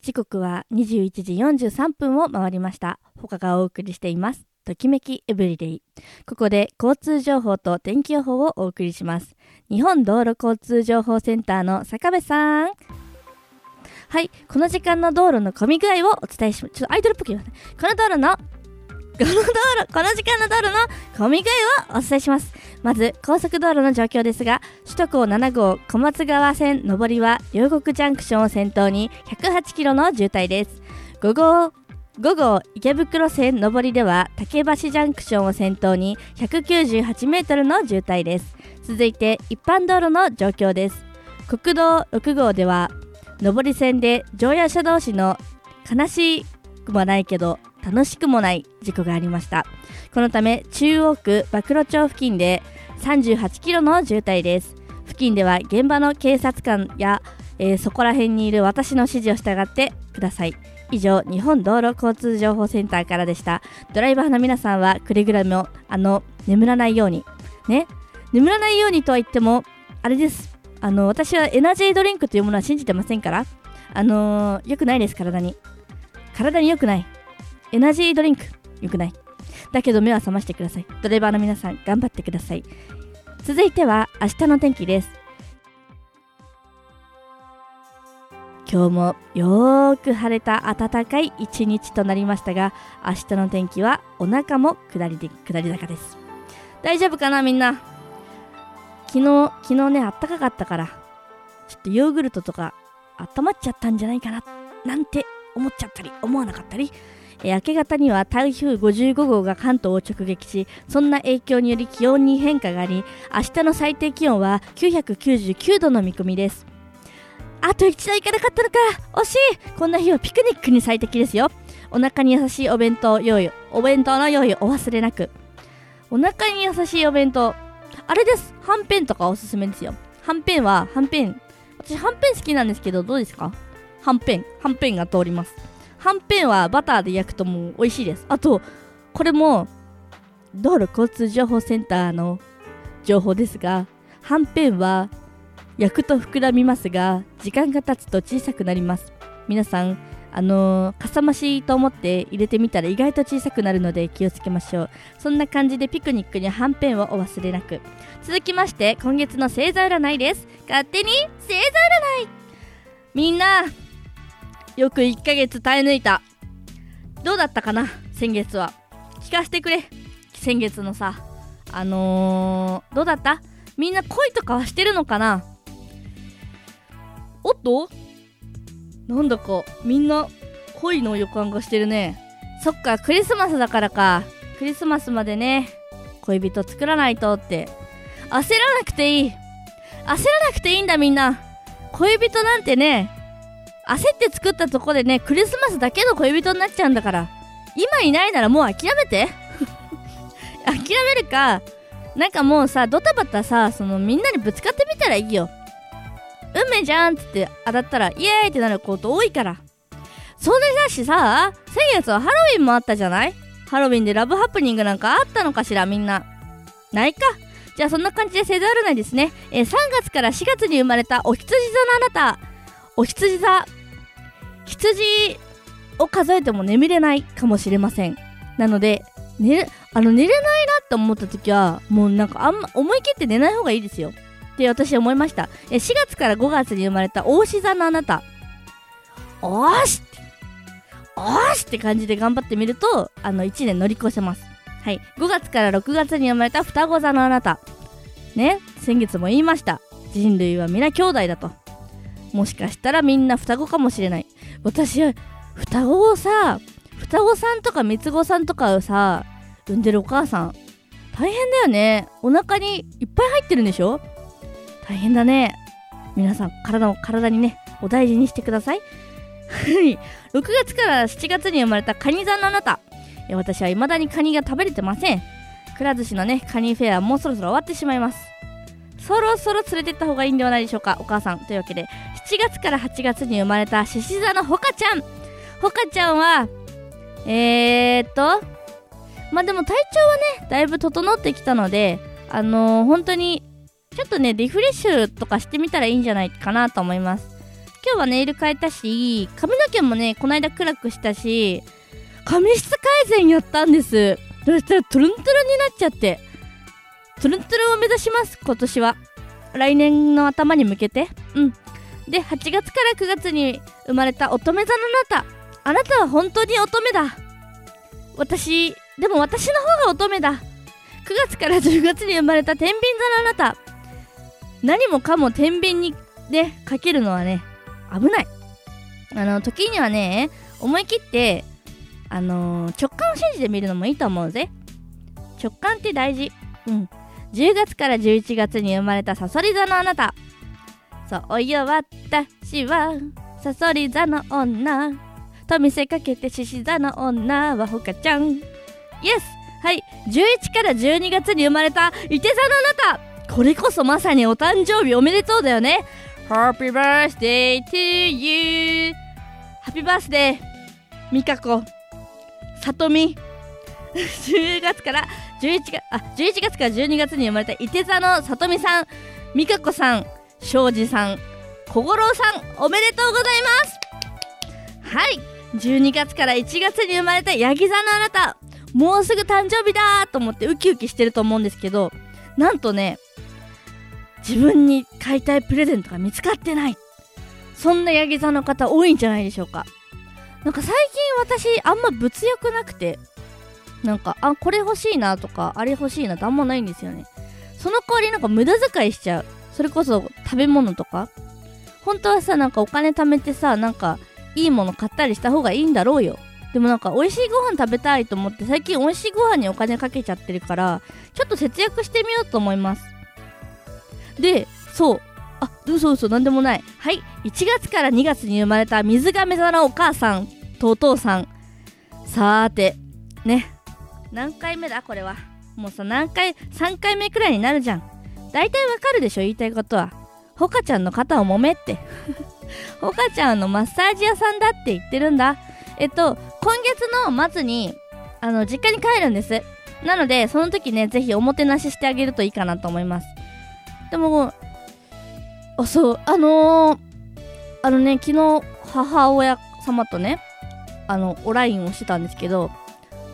時刻は21時43分を回りました。他がお送りしています。ときめきエブリデイ。ここで交通情報と天気予報をお送りします。日本道路交通情報センターの坂部さん。はい、この時間の道路の混み具合をお伝えします。ちょっとアイドルっぽく言いますね。この道路の、この道路、この時間の道路の混み具合をお伝えします。まず、高速道路の状況ですが、首都高7号小松川線上りは両国ジャンクションを先頭に108キロの渋滞です。5号5号池袋線上りでは竹橋ジャンクションを先頭に198メートルの渋滞です。続いて一般道路の状況です。国道6号では上り線で乗用車同士の悲しくもないけど楽しくもない事故がありました。このため中央区馬黒町付近で38キロの渋滞です。付近では現場の警察官や、えーそこら辺にいる私の指示を従ってください。以上、日本道路交通情報センターからでした。ドライバーの皆さんはくれぐれも、あの、眠らないように。ね？眠らないようにとは言っても、あれです。あの、私はエナジードリンクというものは信じてませんから。あのー、良くないです、体に。体に良くない。エナジードリンク、良くない。だけど目は覚ましてください。ドライバーの皆さん、頑張ってください。続いては、明日の天気です。今日もよーく晴れた暖かい一日となりましたが、明日の天気はお腹も下りで下り坂です。大丈夫かなみんな？昨日、昨日ね、あったかかったから、ちょっとヨーグルトとか温まっちゃったんじゃないかな、なんて思っちゃったり、思わなかったり、明け方には台風55号が関東を直撃し、そんな影響により気温に変化があり、明日の最低気温は999度の見込みです。あと一度行かなかったのか惜しい。こんな日はピクニックに最適ですよ。お腹に優しいお弁当用意お弁当の用意お忘れなく。お腹に優しいお弁当。あれです。はんぺんとかおすすめですよ。はんぺんははんぺん。私はんぺん好きなんですけどどうですか？はんぺん。はんぺんが通ります。はんぺんはバターで焼くともう美味しいです。あとこれも道路交通情報センターの情報ですがはんぺんは焼くと膨らみますが時間が経つと小さくなります。皆さんあのーかさ増しと思って入れてみたら意外と小さくなるので気をつけましょう。そんな感じでピクニックにはんぺんをお忘れなく。続きまして今月の星座占いです。勝手に星座占い。みんなよく1ヶ月耐え抜いた。どうだったかな？先月は。聞かせてくれ。先月のさ。あのー、どうだった？みんな恋とかはしてるのかな？おっと？なんだかみんな恋の予感がしてるね。そっかクリスマスだからか。クリスマスまでね恋人作らないとって。焦らなくていい。焦らなくていいんだみんな。恋人なんてね焦って作ったとこでねクリスマスだけの恋人になっちゃうんだから。今いないならもう諦めて。諦めるかなんかもうさドタバタさそのみんなにぶつかってみたらいいよ。運命じゃんっつって当たったらイエーイってなること多いから。それだしさ先月はハロウィンもあったじゃない？ハロウィンでラブハプニングなんかあったのかしらみんな。ないか。じゃあそんな感じで星座占いですね、えー3月から4月に生まれたお羊座のあなた。お羊座羊を数えても眠れないかもしれません。なので寝れあの寝れないなって思った時はもうなんかあんま思い切って寝ない方がいいですよ。って私思いました。え4月から5月に生まれた大志座のあなた。おーしおーしって感じで頑張ってみるとあの1年乗り越せます。はい。5月から6月に生まれた双子座のあなた。ね？先月も言いました。人類は皆兄弟だと。もしかしたらみんな双子かもしれない。私は双子をさ双子さんとか三つ子さんとかをさ産んでるお母さん。大変だよね。お腹にいっぱい入ってるんでしょ？大変だね。皆さん体を体にねお大事にしてください。6月から7月に生まれたカニ座のあなた。私は未だにカニが食べれてません。くら寿司のねカニフェアもうそろそろ終わってしまいます。そろそろ連れてった方がいいんではないでしょうか。お母さん。というわけで7月から8月に生まれた獅子座のほかちゃん。ほかちゃんはえー、っとまあでも体調はねだいぶ整ってきたのであのー本当にちょっとねリフレッシュとかしてみたらいいんじゃないかなと思います。今日はネイル変えたし髪の毛もねこの間暗くしたし髪質改善やったんです。そしたらトゥルントゥルンになっちゃって。トゥルントゥルを目指します今年は。来年の頭に向けて。うん。で8月から9月に生まれた乙女座のあなた。あなたは本当に乙女だ。私でも私の方が乙女だ。9月から10月に生まれた天秤座のあなた。何もかも天秤にねかけるのはね危ない。あの時にはね思い切ってあのー直感を信じてみるのもいいと思うぜ。直感って大事。うん。10月から11月に生まれたさそり座のあなた。そうよ私はさそり座の女。と見せかけて獅子座の女はほかちゃん。イエスはい11から12月に生まれたいて座のあなた。これこそまさにお誕生日おめでとうだよね。Happy birthday to you! ハッピーバースデーみかこ。さとみ10月から11月あ11月から12月に生まれたいて座のさとみさんみかこさん庄司さん小五郎さんおめでとうございます。はい。12月から1月に生まれたヤギ座のあなたもうすぐ誕生日だと思ってウキウキしてると思うんですけどなんとね自分に買いたいプレゼントが見つかってない。そんなヤギ座の方多いんじゃないでしょうか。なんか最近私あんま物欲なくてなんかあこれ欲しいなとかあれ欲しいなってあんまないんですよね。その代わりなんか無駄遣いしちゃう。それこそ食べ物とか。本当はさなんかお金貯めてさなんかいいもの買ったりした方がいいんだろうよ。でもなんか美味しいご飯食べたいと思って最近美味しいご飯にお金かけちゃってるからちょっと節約してみようと思います。でそう。あ嘘嘘なんでもない。はい。1月から2月に生まれた水亀座のお母さんとお父さん。さーてね。何回目だこれは。もうさ何回3回目くらいになるじゃん。大体わかるでしょ言いたいことは。ほかちゃんの肩を揉めって。ほかちゃんのマッサージ屋さんだって言ってるんだ。えっと今月の末にあの実家に帰るんです。なのでその時ねぜひおもてなししてあげるといいかなと思います。でもあそうあのー、あのね昨日母親様とねあのお LINE をしてたんですけど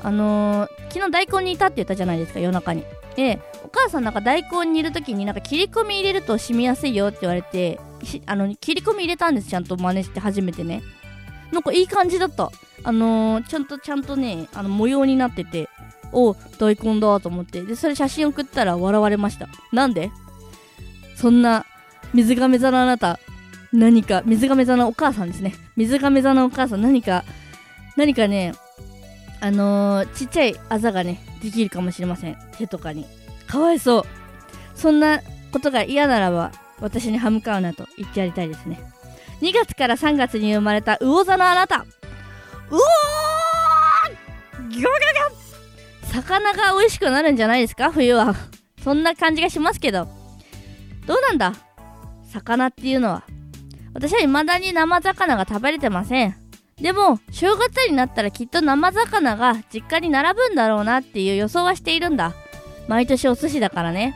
あのー、昨日大根にいたって言ったじゃないですか夜中に。でお母さんなんか大根にいる時になんか切り込み入れると染みやすいよって言われてあの切り込み入れたんですちゃんと真似して初めてね。なんかいい感じだった。あのー、ちゃんとちゃんとねあの模様になっててお大根だと思って。でそれ写真送ったら笑われました。なんで？そんな水亀座のあなた何か水亀座のお母さんですね。水亀座のお母さん何か何かねあのー、ちっちゃいあざがねできるかもしれません。手とかに。かわいそう。そんなことが嫌ならば私に歯向かうなと言ってやりたいですね。2月から3月に生まれた魚座のあなた。うおーギョギョギョ。魚が美味しくなるんじゃないですか？冬は。そんな感じがしますけど。どうなんだ？魚っていうのは。私は未だに生魚が食べれてません。でも正月になったらきっと生魚が実家に並ぶんだろうなっていう予想はしているんだ。毎年お寿司だからね。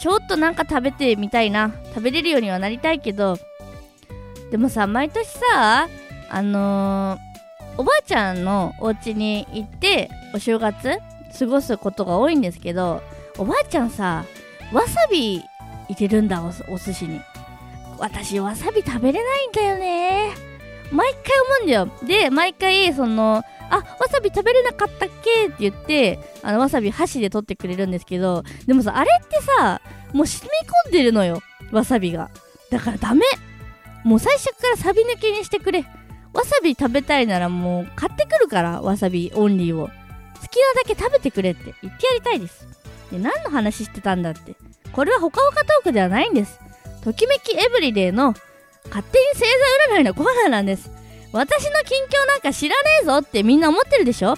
ちょっとなんか食べてみたいな。食べれるようにはなりたいけど。でもさ毎年さあのー、おばあちゃんのお家に行ってお正月過ごすことが多いんですけどおばあちゃんさわさび入れるんだおお寿司に。私わさび食べれないんだよね。毎回思うんだよ。で毎回そのあわさび食べれなかったっけって言ってあのわさび箸で取ってくれるんですけどでもさあれってさもう染み込んでるのよ。わさびが。だからダメ。もう最初からサビ抜きにしてくれ。わさび食べたいならもう買ってくるからわさびオンリーを。好きなだけ食べてくれって。言ってやりたいです。で何の話してたんだって。これはほかほかトークではないんです。ときめきエブリデイの勝手に星座占いのコーナーなんです。私の近況なんか知らねえぞってみんな思ってるでしょ？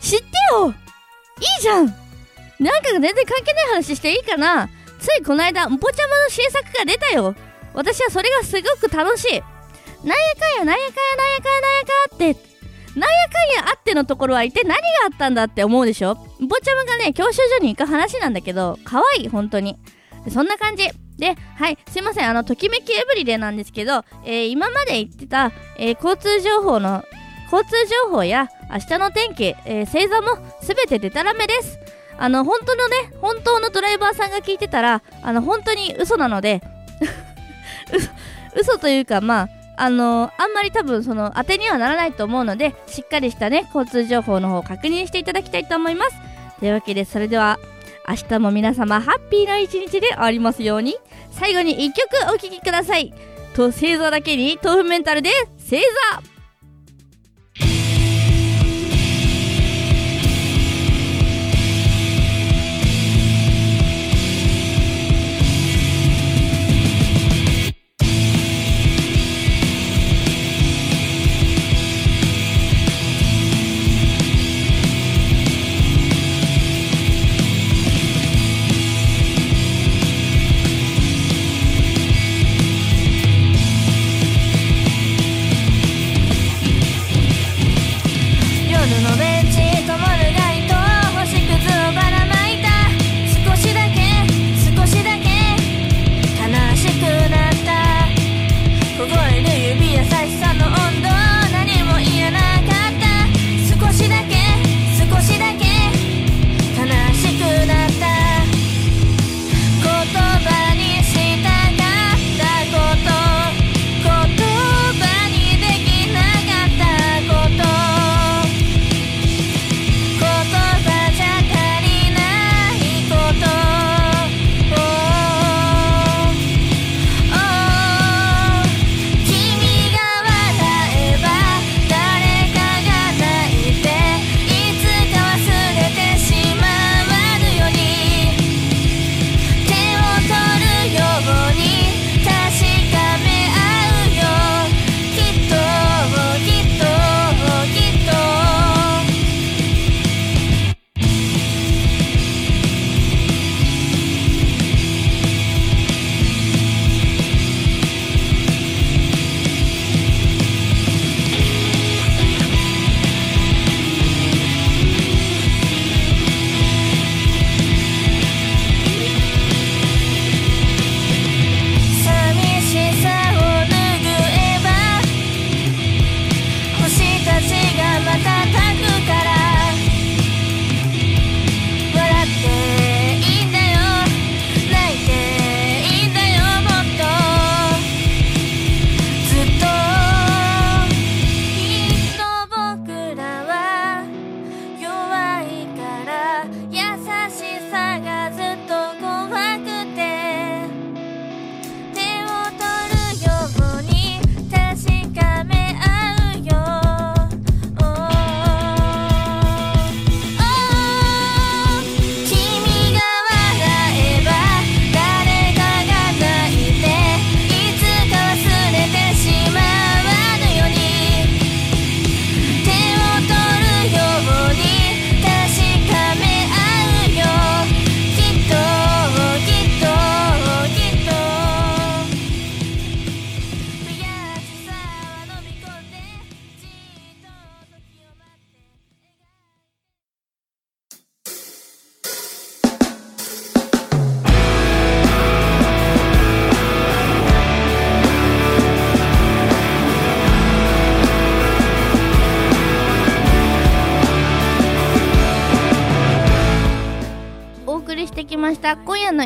知ってよ。いいじゃん。なんか全然関係ない話していいかな？ついこの間んぽちゃまの新作が出たよ。私はそれがすごく楽しい。なんやかんやなんやかんやなんやかんやなんやかんって。なんやかんやあってのところは一体何があったんだって思うでしょ？んぽちゃまがね教習所に行く話なんだけど可愛い本当に。そんな感じ。で、はい、すいません、あの、ときめきエブリデイなんですけど、えー今まで言ってた、えー交通情報の、交通情報や明日の天気、えー星座もすべてデタラメです。あの、本当のね、本当のドライバーさんが聞いてたら、あの、本当に嘘なので、嘘、嘘というか、まあ、あのあんまり多分その当てにはならないと思うのでしっかりしたね交通情報の方を確認していただきたいと思いますというわけでそれでは明日も皆様ハッピーな一日でありますように。最後に1曲お聴きください。と星座だけに豆腐メンタルで星座。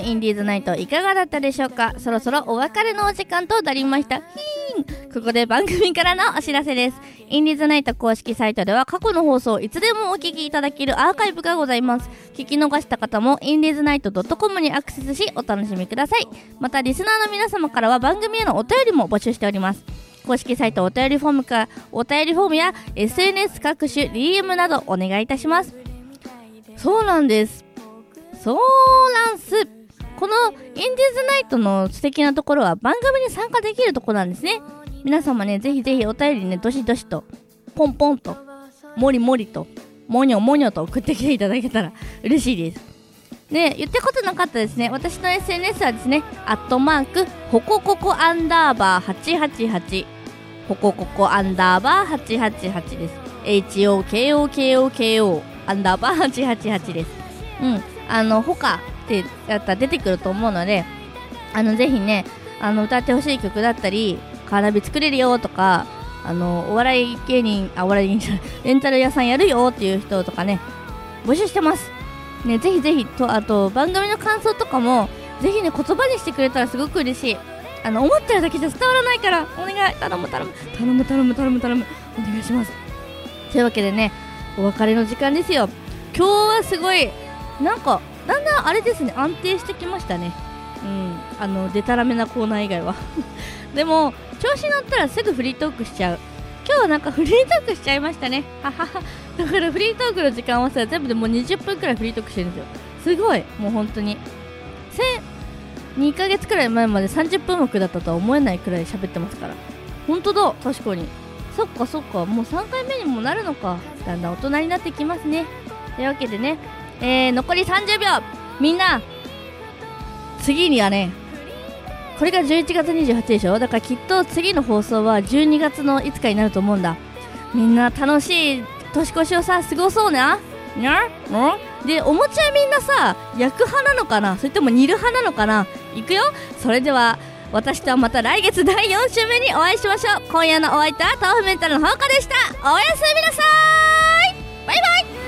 インディーズナイトいかがだったでしょうか？そろそろお別れのお時間となりました。ヒーン！ここで番組からのお知らせです。インディーズナイト公式サイトでは過去の放送をいつでもお聞きいただけるアーカイブがございます。聞き逃した方もインディーズナイト .com にアクセスしお楽しみください。またリスナーの皆様からは番組へのお便りも募集しております。公式サイトお便りフォームかお便りフォームや SNS 各種 DM などお願いいたします。そうなんです。そうなんす。このインディーズナイトの素敵なところは番組に参加できるところなんですね。皆様ねぜひぜひお便りねどしどしとポンポンともりもりともにょもにょと送ってきていただけたら 嬉しいです。で言ったことなかったですね。私の SNS はですねアットマークほこここアンダーバー888ほこここアンダーバー888です。HOKOKOKO アンダーバー888です。うん。あの他ってやったら出てくると思うのであのぜひねあの歌ってほしい曲だったりカーナビ作れるよとかあのお笑い芸人あお笑い芸人じゃレンタル屋さんやるよっていう人とかね募集してます。ねぜひぜひとあと番組の感想とかもぜひね言葉にしてくれたらすごく嬉しい。あの思ってるだけじゃ伝わらないからお願い。頼む頼む。頼む頼む頼む頼む。お願いします。というわけでねお別れの時間ですよ。今日はすごいなんかだんだんあれですね安定してきましたね。うんあのデタラメなコーナー以外は。でも調子乗ったらすぐフリートークしちゃう。今日はなんかフリートークしちゃいましたね。ははは。だからフリートークの時間はさ全部でもう20分くらいフリートークしてるんですよ。すごいもう本当に。2ヶ月くらい前まで30分枠だったとは思えないくらい喋ってますから。本当だ確かに。そっかそっかもう3回目にもなるのか。だんだん大人になってきますね。というわけでね、えー、残り30秒みんな次にはねこれが11月28でしょ？だからきっと次の放送は12月の5日になると思うんだ。みんな楽しい年越しをさ過ごそうな？にゃ？ん？でお餅はみんなさ焼く派なのかな？それとも煮る派なのかな？いくよ。それでは私とはまた来月第4週目にお会いしましょう。今夜のお相手は豆腐メンタルのほうかでした。おやすみなさい。バイバイ。